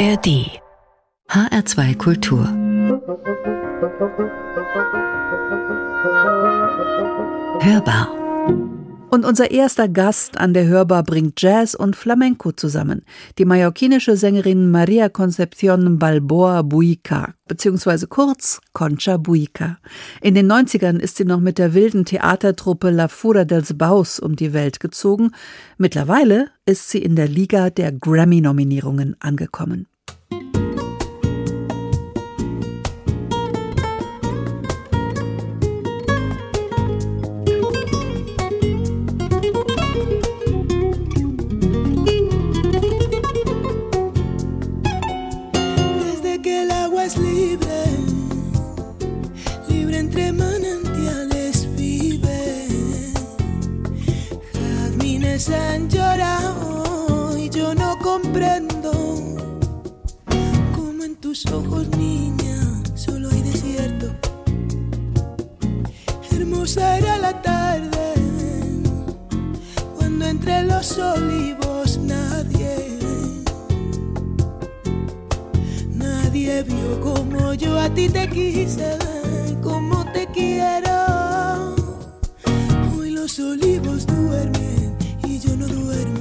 ARD HR2 Kultur Hörbar und unser erster Gast an der Hörbar bringt Jazz und Flamenco zusammen. Die mallorquinische Sängerin Maria Concepción Balboa Buica, beziehungsweise kurz Concha Buica. In den 90ern ist sie noch mit der wilden Theatertruppe La Fura dels Baus um die Welt gezogen. Mittlerweile ist sie in der Liga der Grammy-Nominierungen angekommen. Tus ojos, niña, solo hay desierto. Hermosa era la tarde cuando entre los olivos nadie, nadie vio como yo a ti te quise, como te quiero. Hoy los olivos duermen yo no duermo.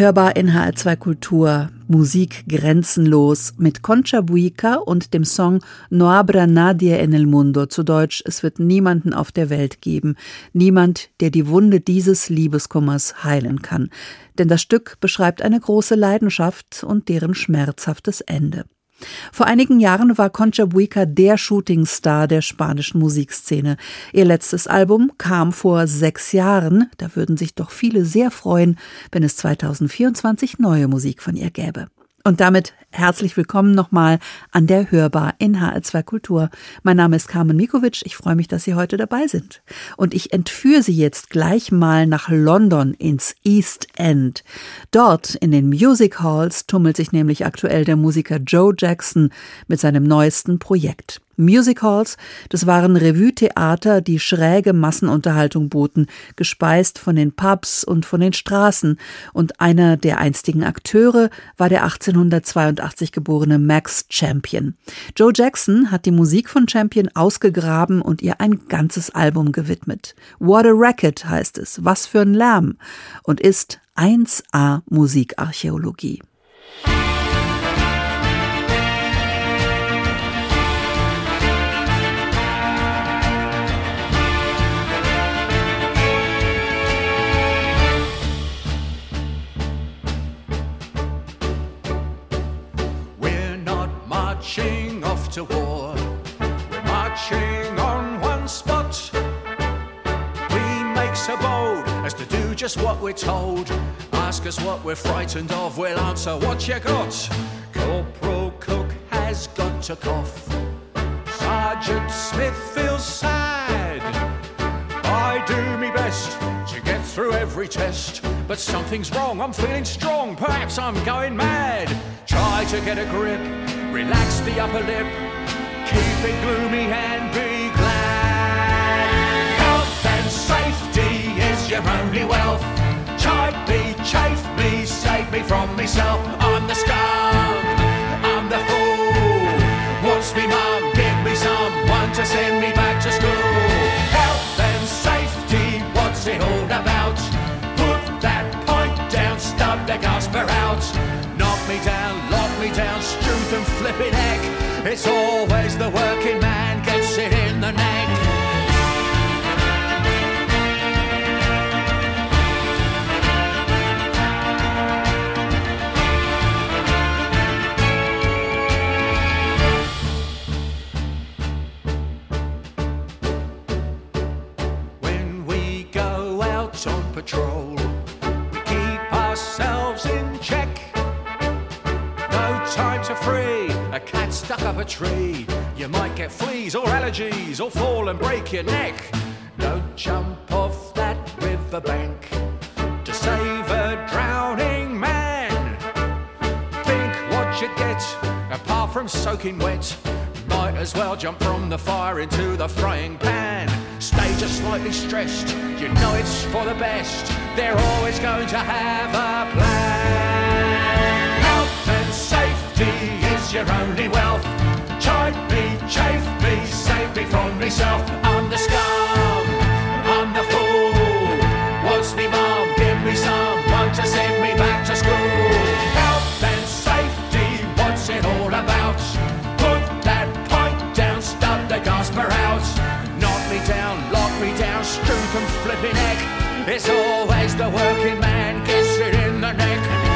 Hörbar in HR2 Kultur Musik grenzenlos mit Concha Buica und dem Song No habrá nadie en el mundo zu Deutsch Es wird niemanden auf der Welt geben, niemand, der die Wunde dieses Liebeskummers heilen kann. Denn das Stück beschreibt eine große Leidenschaft und deren schmerzhaftes Ende. Vor einigen Jahren war Concha Buica der Shootingstar der spanischen Musikszene. Ihr letztes Album kam vor sechs Jahren. Da würden sich doch viele sehr freuen, wenn es 2024 neue Musik von ihr gäbe. Und damit Herzlich willkommen nochmal an der Hörbar in HR2 Kultur. Mein Name ist Carmen Mikovic. Ich freue mich, dass Sie heute dabei sind. Und ich entführe Sie jetzt gleich mal nach London ins East End. Dort in den Music Halls tummelt sich nämlich aktuell der Musiker Joe Jackson mit seinem neuesten Projekt. Musicals, das waren Revue-Theater, die schräge Massenunterhaltung boten, gespeist von den Pubs und von den Straßen. Und einer der einstigen Akteure war der 1882 geborene Max Champion. Joe Jackson hat die Musik von Champion ausgegraben und ihr ein ganzes Album gewidmet. What a Racket heißt es, was für ein Lärm und ist 1A Musikarchäologie. To war. We're marching on one spot. We make so bold as to do just what we're told. Ask us what we're frightened of, we'll answer what you got. Corporal Cook has got to cough. Sergeant Smith feels sad. I do me best to get through every test, but something's wrong. I'm feeling strong, perhaps I'm going mad. Try to get a grip Relax the upper lip, keep it gloomy and be glad. Health and safety is your only wealth. Chide me, chafe me, save me from myself. I'm the scum, allergies or fall and break your neck. Don't jump off that riverbank to save a drowning man. Think what you'd get apart from soaking wet. Might as well jump from the fire into the frying pan. Stay just slightly stressed, you know it's for the best. They're always going to have a plan. Health and safety is your only wealth. Chide me, chafe me, me from myself. I'm the scum, I'm the fool. What's me mom? Give me someone to send me back to school. Health and safety, what's it all about? Put that point down, stub the gasper out. Knock me down, lock me down, struth and flipping neck. It's always the working man gets it in the neck.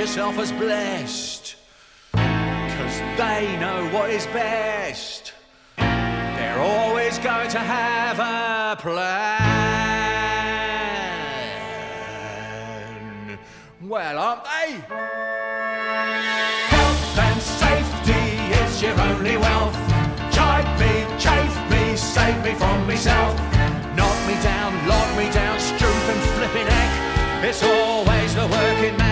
Yourself as blessed. Cause they know what is best. They're always going to have a plan. Well, aren't they? Health and safety is your only wealth. Chide me, chafe me, save me from myself. Knock me down, lock me down, struth and flipping neck. It's always the working man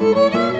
Música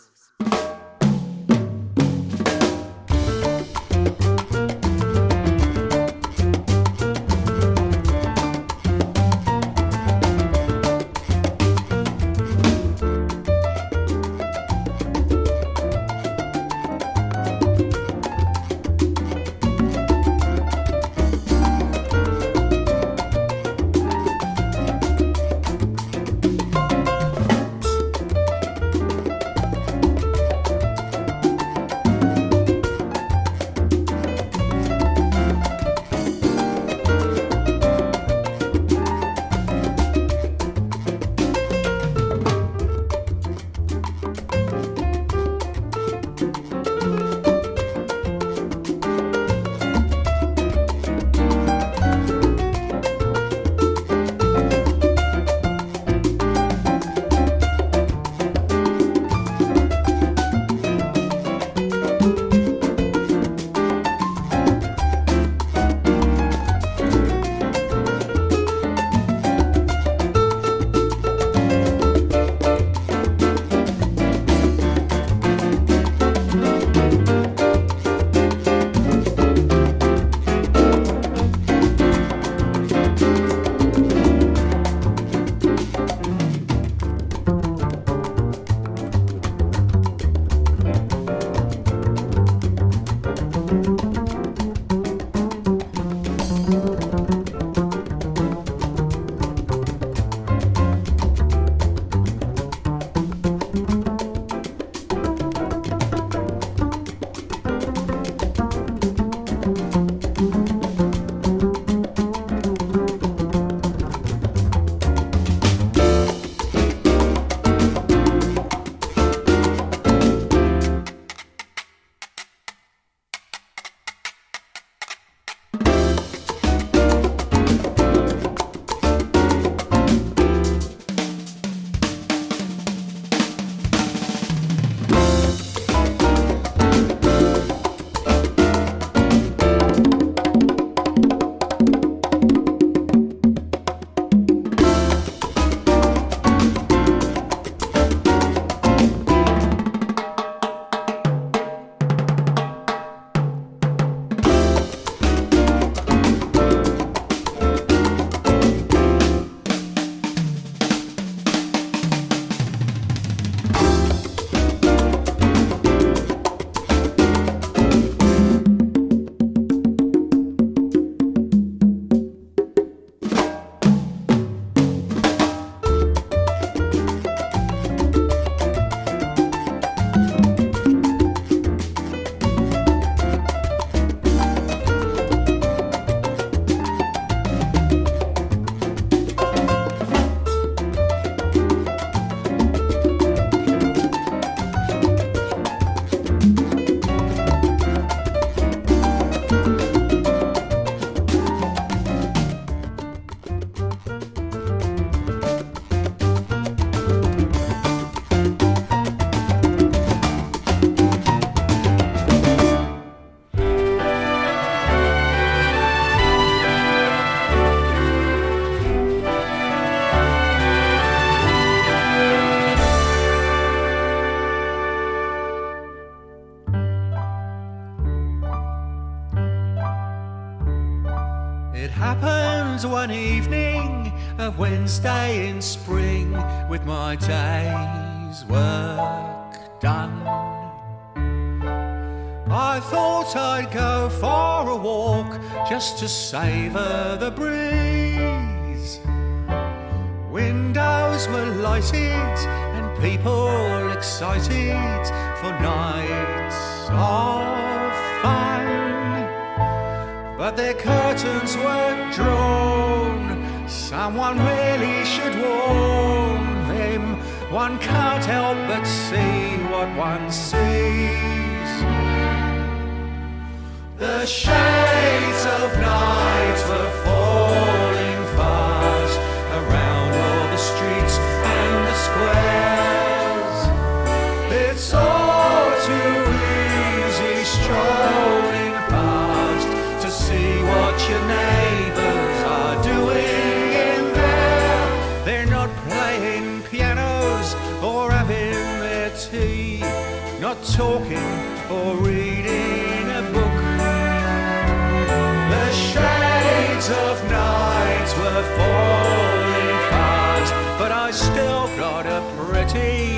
Wednesday in spring with my day's work done. I thought I'd go for a walk just to savour the breeze. Windows were lighted and people were excited for nights of fun. But their curtains were drawn Someone really should warn them. One can't help but see what one sees. The shades of night were falling talking or reading a book. The shades of night were falling fast, but I still got a pretty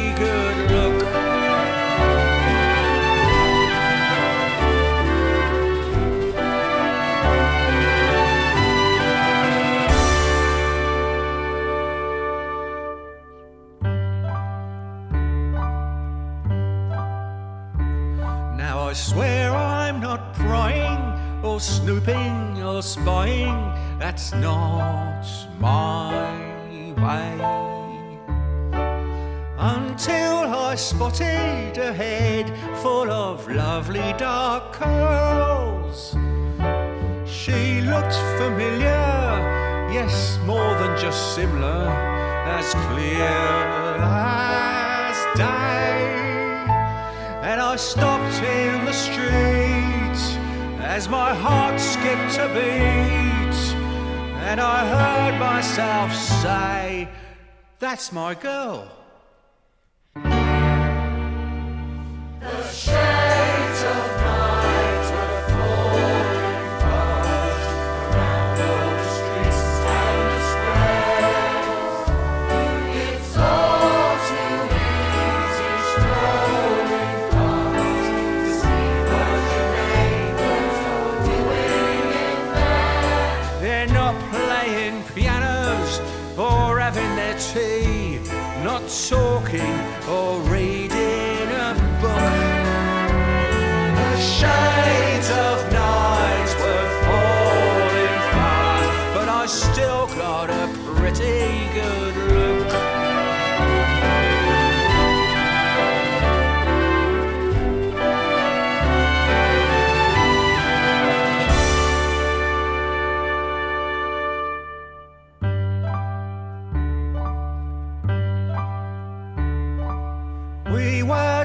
I'm not prying or snooping or spying. That's not my way. Until I spotted a head full of lovely dark curls. She looked familiar, yes, more than just similar, as clear as day. Stopped in the street as my heart skipped a beat. And I heard myself say, That's my girl. The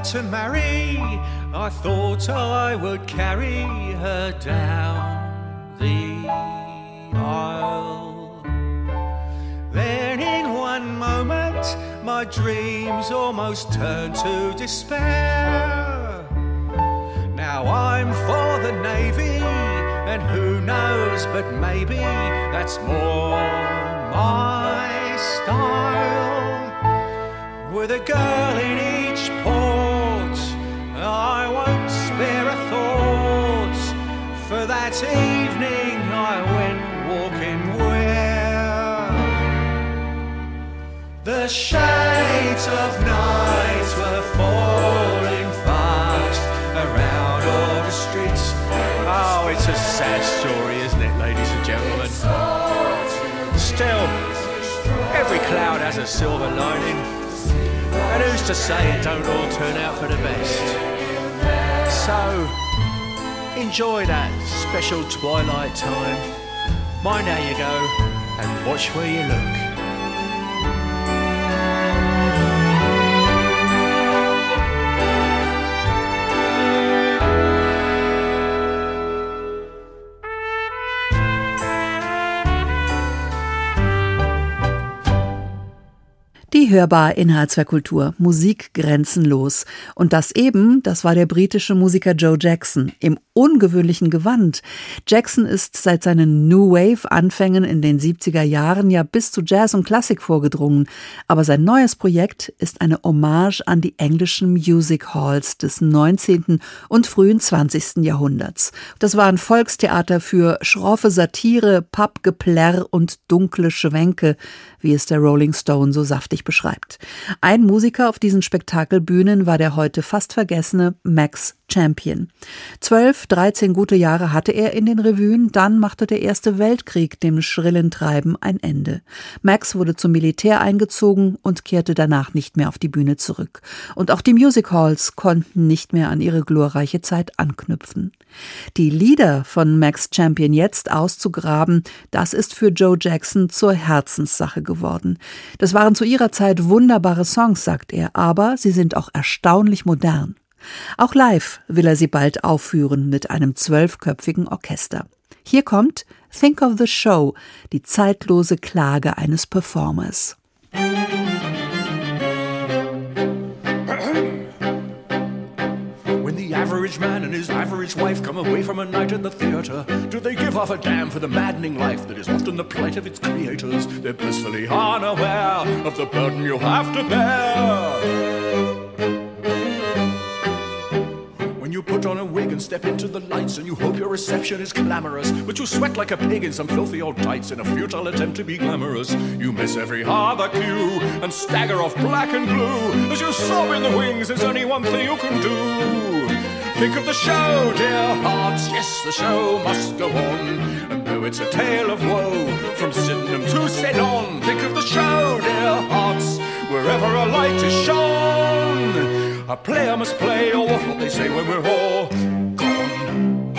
to marry, I thought I would carry her down the aisle. Then, in one moment, my dreams almost turned to despair. Now I'm for the Navy, and who knows, but maybe that's more my style. With a girl in shades of night were falling fast around all the streets. Oh, it's a sad story, isn't it, ladies and gentlemen? Still, every cloud has a silver lining. And who's to say it don't all turn out for the best? So, enjoy that special twilight time. Mind how you go and watch where you look. Die hörbar in H2 Kultur. Musik grenzenlos. Und das eben, das war der britische Musiker Joe Jackson im ungewöhnlichen Gewand. Jackson ist seit seinen New Wave Anfängen in den 70er Jahren ja bis zu Jazz und Klassik vorgedrungen. Aber sein neues Projekt ist eine Hommage an die englischen Music Halls des 19. und frühen 20. Jahrhunderts. Das waren Volkstheater für schroffe Satire, Pappgeplärr und dunkle Schwänke, wie es der Rolling Stone so saftig beschreibt. Ein Musiker auf diesen Spektakelbühnen war der heute fast vergessene Max Champion. Zwölf, dreizehn gute Jahre hatte er in den Revuen, dann machte der Erste Weltkrieg dem schrillen Treiben ein Ende. Max wurde zum Militär eingezogen und kehrte danach nicht mehr auf die Bühne zurück. Und auch die Music Halls konnten nicht mehr an ihre glorreiche Zeit anknüpfen. Die Lieder von Max Champion jetzt auszugraben, das ist für Joe Jackson zur Herzenssache geworden. Das waren zu ihrer Zeit wunderbare Songs, sagt er, aber sie sind auch erstaunlich modern. Auch live will er sie bald aufführen mit einem zwölfköpfigen Orchester. Hier kommt Think of the Show, die zeitlose Klage eines Performers. Average man and his average wife come away from a night at the theatre, do they give off a damn for the maddening life that is often the plight of its creators? They're blissfully unaware of the burden you have to bear. When you put on a wig and step into the lights and you hope your reception is glamorous, but you sweat like a pig in some filthy old tights in a futile attempt to be glamorous. You miss every other cue and stagger off black and blue as you sob in the wings. There's only one thing you can do. Think of the show, dear hearts. Yes, the show must go on. And though it's a tale of woe from Sydenham to Ceylon, think of the show, dear hearts. Wherever a light is shone. A player must play, or what they say when we're all gone.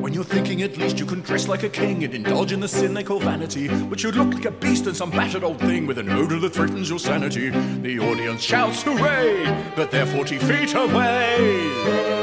When you're thinking at least you can dress like a king and indulge in the sin they call vanity, but you look like a beast and some battered old thing with an odor that threatens your sanity. The audience shouts hooray, but they're 40 feet away.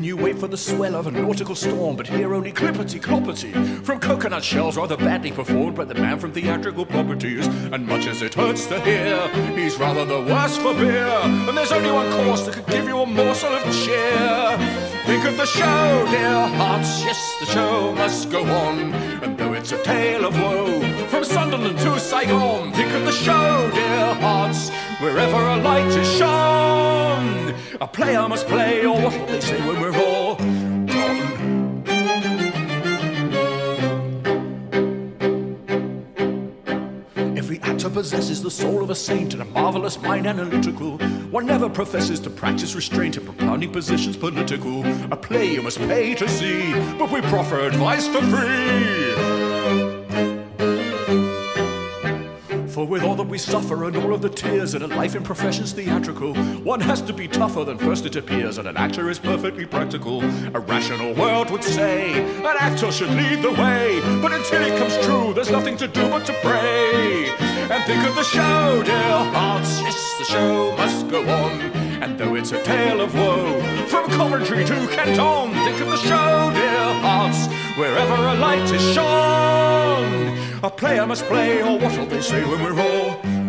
Then you wait for the swell of a nautical storm, but hear only clippity cloppity from coconut shells rather badly performed by the man from theatrical properties. And much as it hurts to hear, he's rather the worse for beer. And there's only one course that could give you a morsel of cheer. Think of the show, dear hearts. Yes, the show must go on. And though it's a tale of woe, from Sunderland to Saigon, think of the show, dear hearts wherever a light is shone. A player must play, or what'll they say when we're all gone? Every actor possesses the soul of a saint and a marvelous mind analytical. One never professes to practice restraint in propounding positions political. A play you must pay to see, but we proffer advice for free. For with all that we suffer and all of the tears in a life in professions theatrical, one has to be tougher than first it appears, and an actor is perfectly practical. A rational world would say an actor should lead the way, but until it comes true, there's nothing to do but to pray. And think of the show, dear hearts. Yes, the show must go on. And though it's a tale of woe, from Coventry to Canton, think of the show, dear hearts, wherever a light is shone. A player must play, or what'll they say when we're all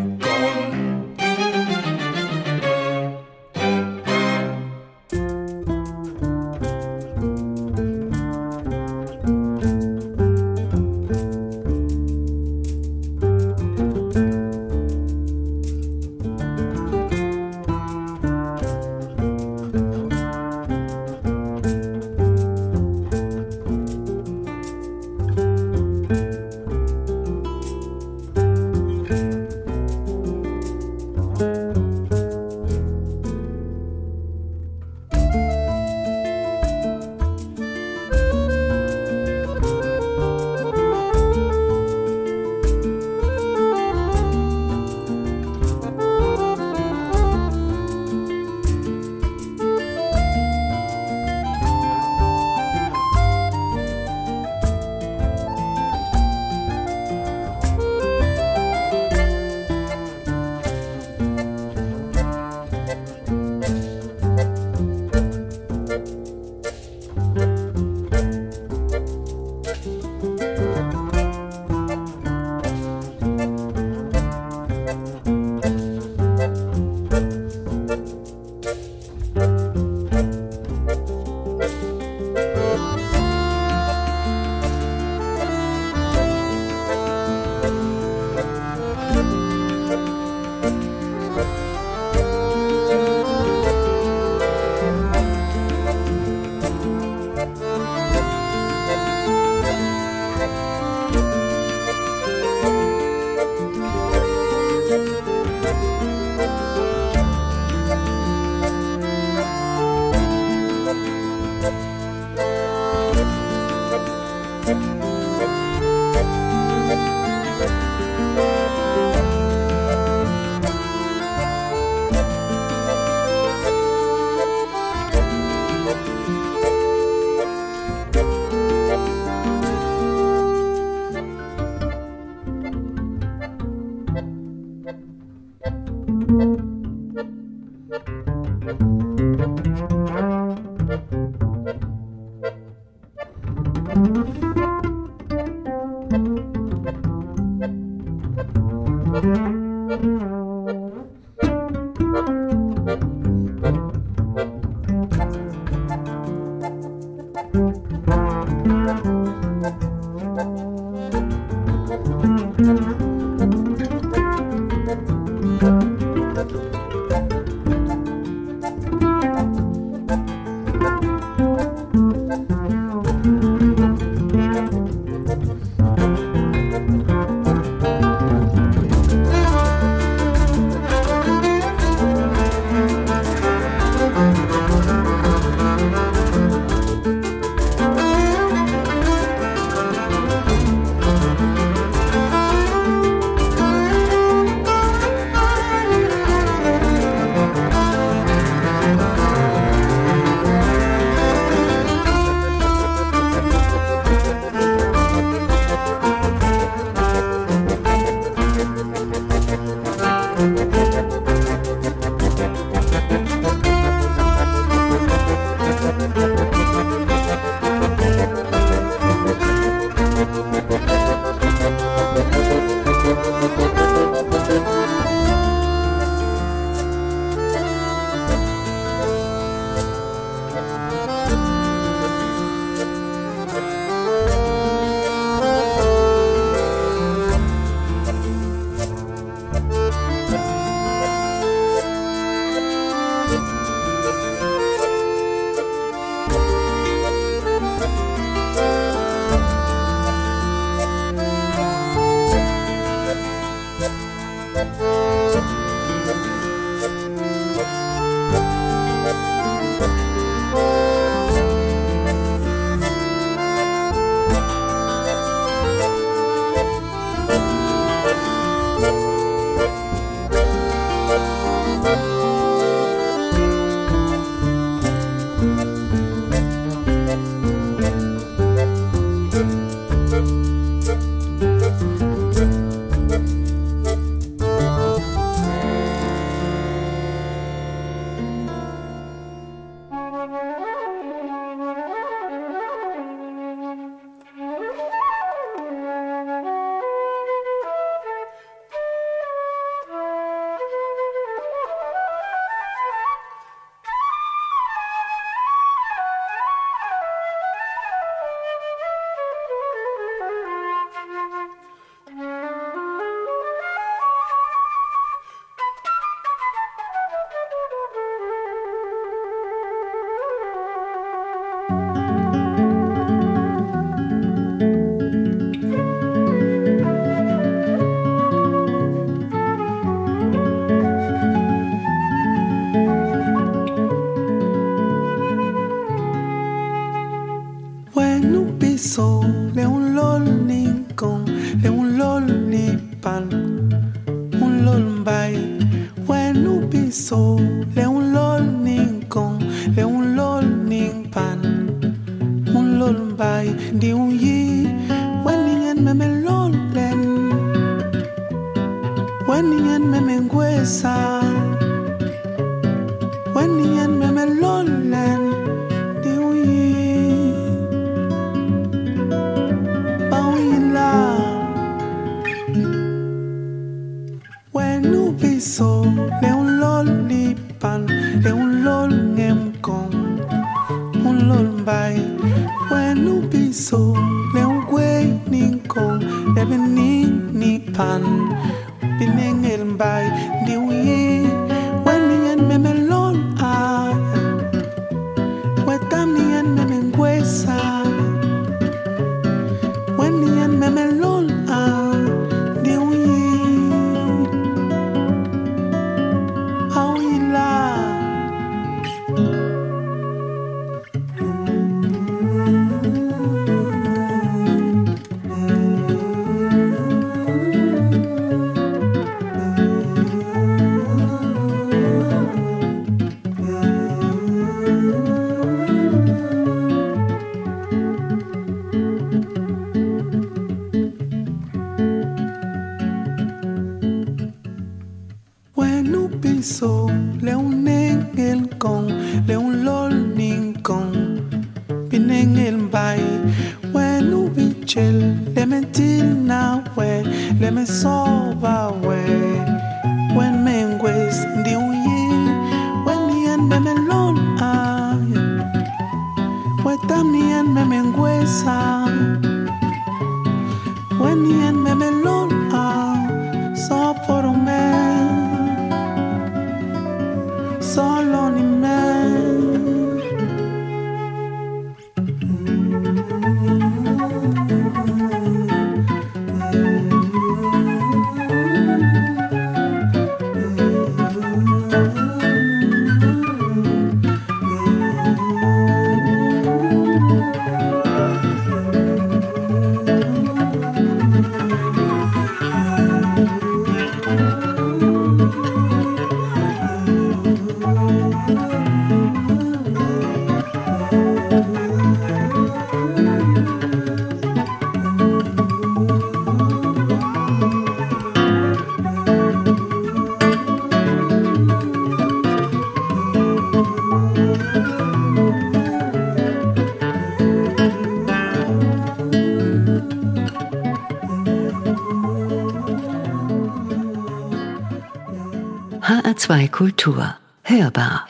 HR2 Kultur. Hörbar.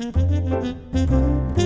consumed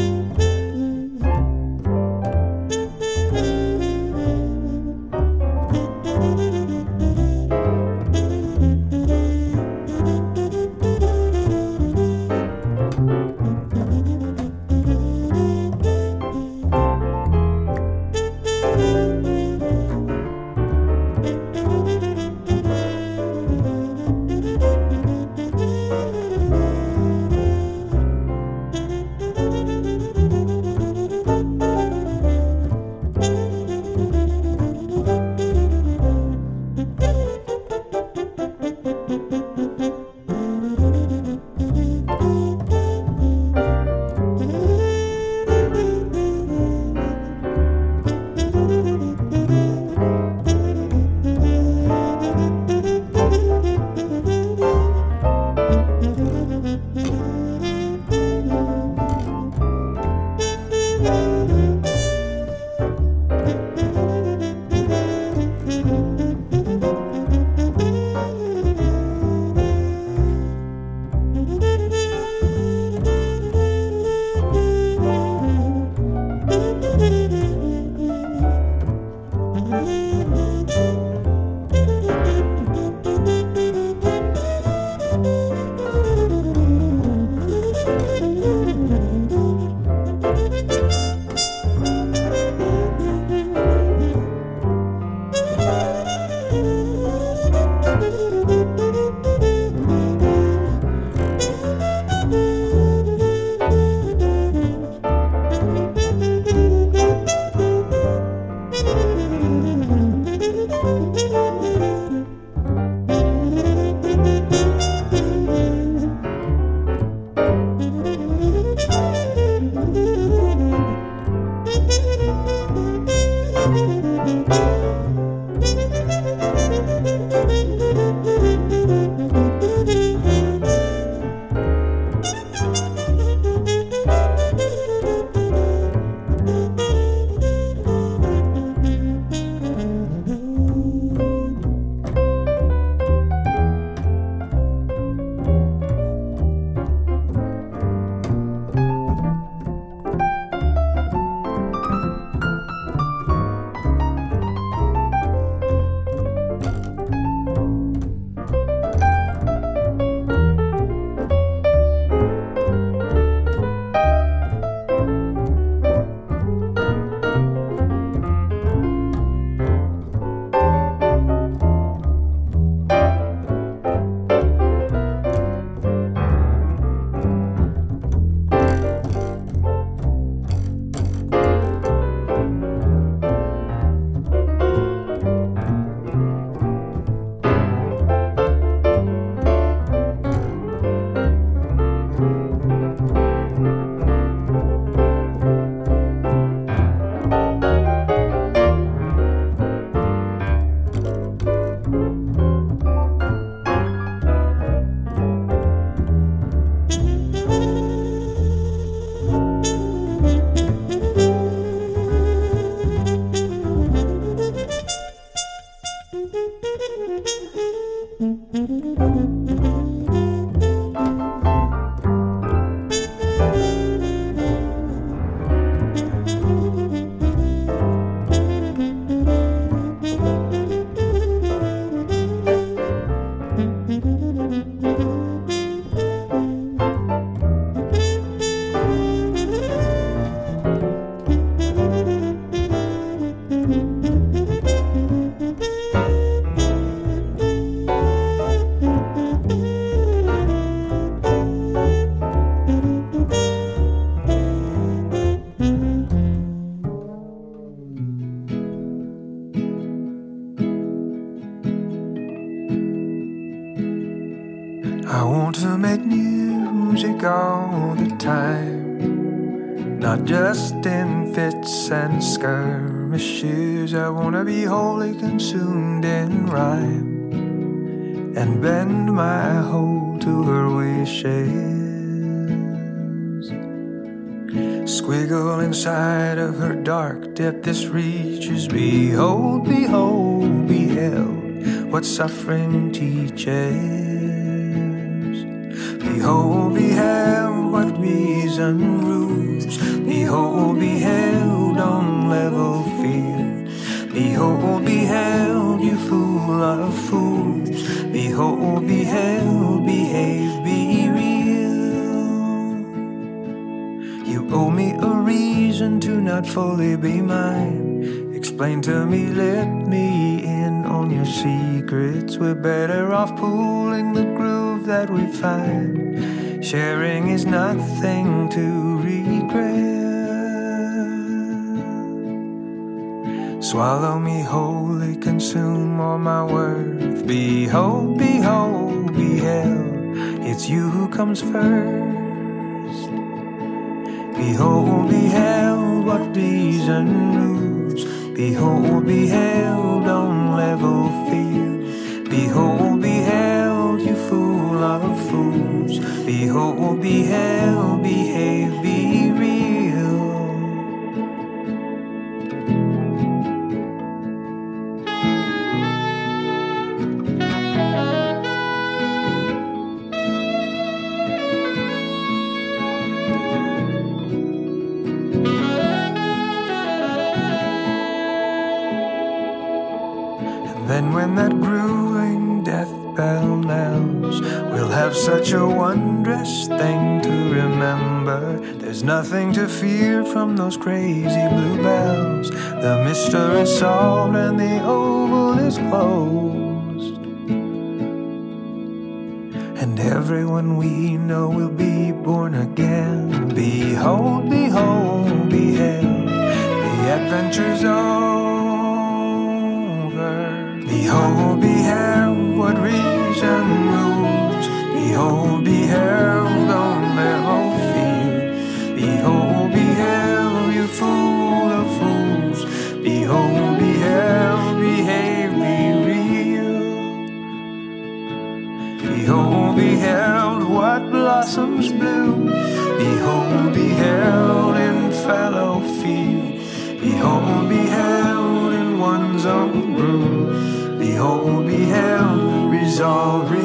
suffering teaches. Behold, beheld what reason rules. Behold, beheld on level field. Behold, beheld, you fool of fools. Behold, beheld, behave, be real. You owe me a reason to not fully be mine. Explain to me, let me in on your secrets. We're better off pooling the groove that we find. Sharing is nothing to regret. Swallow me wholly, consume all my worth. Behold, behold, beheld, it's you who comes first. Behold, beheld, what reason rules. Behold, beheld on level field. Behold, beheld, you fool of fools. Behold, beheld, behave, be a wondrous thing to remember. There's nothing to fear from those crazy bluebells. The mystery is solved and the oval is closed. And everyone we know will be born again. Behold, behold, behold, the adventure's over. Behold, behold, what reason. Behold, beheld on their whole feet. Behold, beheld, you fool of fools. Behold, beheld, behave, be real. Behold, beheld what blossoms bloom. Behold, beheld in fellow feet. Behold, beheld in one's own room. Behold, beheld, resolve.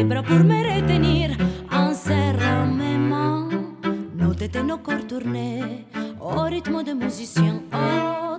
sembra por me retenir en serrant mes mains. Nous détenons corps tournés au rythme de musiciens. Oh.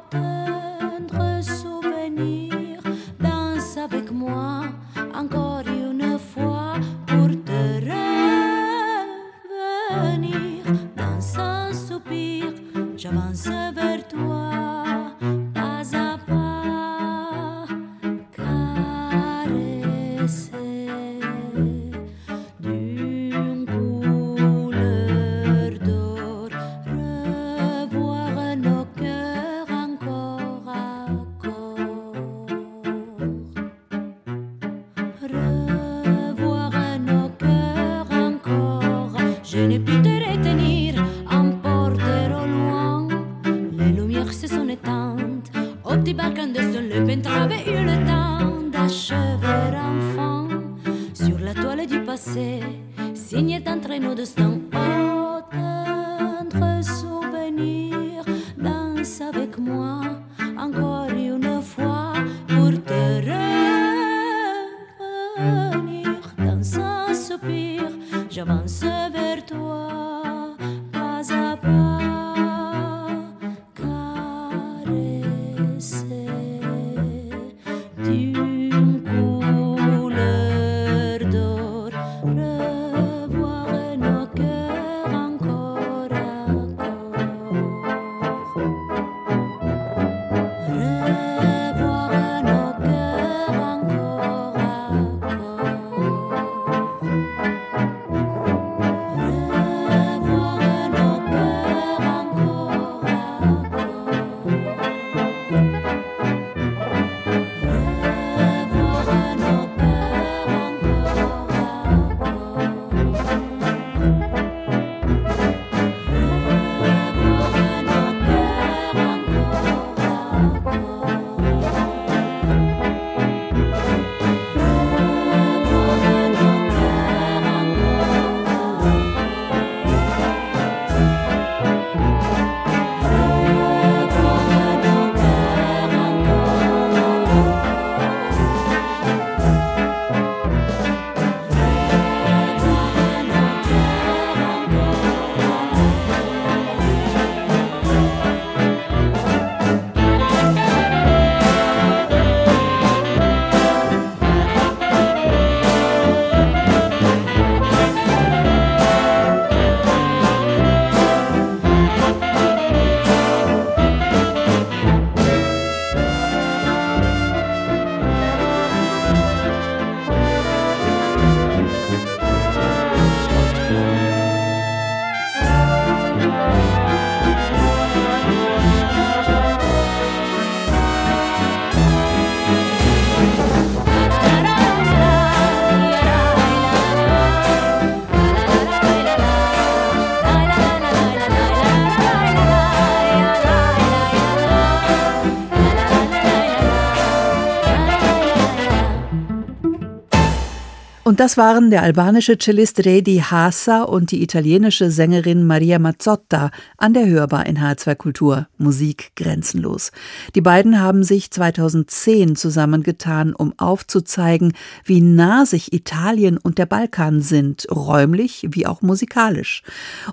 Das waren der albanische Cellist Redi Hasa und die italienische Sängerin Maria Mazzotta an der Hörbar in H2 Kultur Musik grenzenlos. Die beiden haben sich 2010 zusammengetan, um aufzuzeigen, wie nah sich Italien und der Balkan sind, räumlich wie auch musikalisch.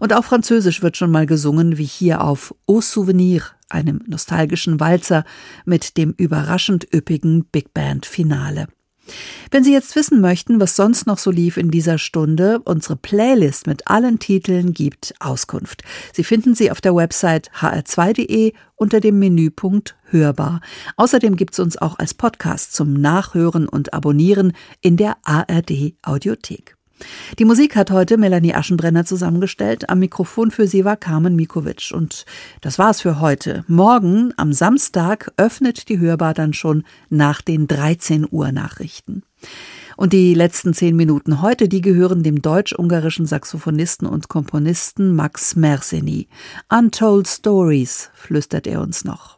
Und auf Französisch wird schon mal gesungen, wie hier auf Au Souvenir einem nostalgischen Walzer mit dem überraschend üppigen Big Band Finale. Wenn Sie jetzt wissen möchten, was sonst noch so lief in dieser Stunde, unsere Playlist mit allen Titeln gibt Auskunft. Sie finden sie auf der Website hr2.de unter dem Menüpunkt Hörbar. Außerdem gibt es uns auch als Podcast zum Nachhören und Abonnieren in der ARD Audiothek. Die Musik hat heute Melanie Aschenbrenner zusammengestellt. Am Mikrofon für sie war Carmen Mikovic. Und das war's für heute. Morgen, am Samstag, öffnet die Hörbar dann schon nach den 13 Uhr Nachrichten. Und die letzten zehn Minuten heute, die gehören dem deutsch-ungarischen Saxophonisten und Komponisten Max Merseny. Untold Stories flüstert er uns noch.